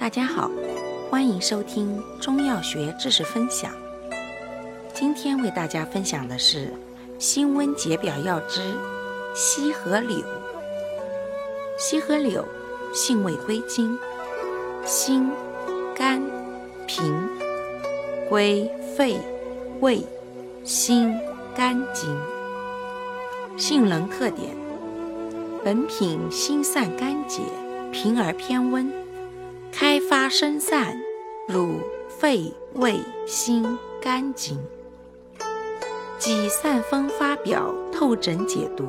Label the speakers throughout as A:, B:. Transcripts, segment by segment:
A: 大家好，欢迎收听中药学知识分享。今天为大家分享的是辛温解表药之西河柳。西河柳性味归经：辛、甘、平，归肺、胃、心、肝经。性能特点：本品辛散甘解，平而偏温。开发生散，入肺、胃、心、肝经，即散风发表、透疹解毒，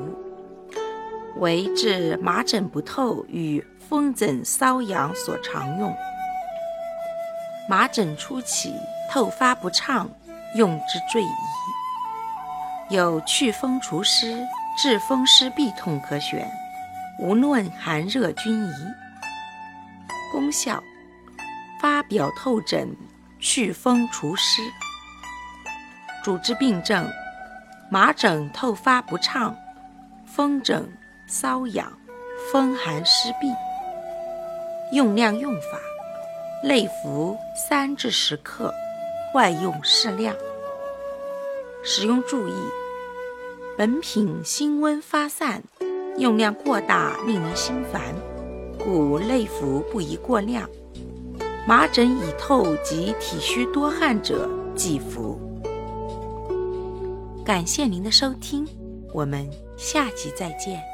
A: 为治麻疹不透与风疹瘙痒所常用。麻疹初起、透发不畅，用之最宜。有祛风除湿、治风湿痹痛可选，无论寒热均宜。功效：发表透疹，祛风除湿。主治病症：麻疹透发不畅、风疹瘙痒、风寒湿痹。用量用法：内服三至十克，外用适量。使用注意：本品辛温发散，用量过大令人心烦。故内服不宜过量，麻疹已透及体虚多汗者忌服。感谢您的收听，我们下集再见。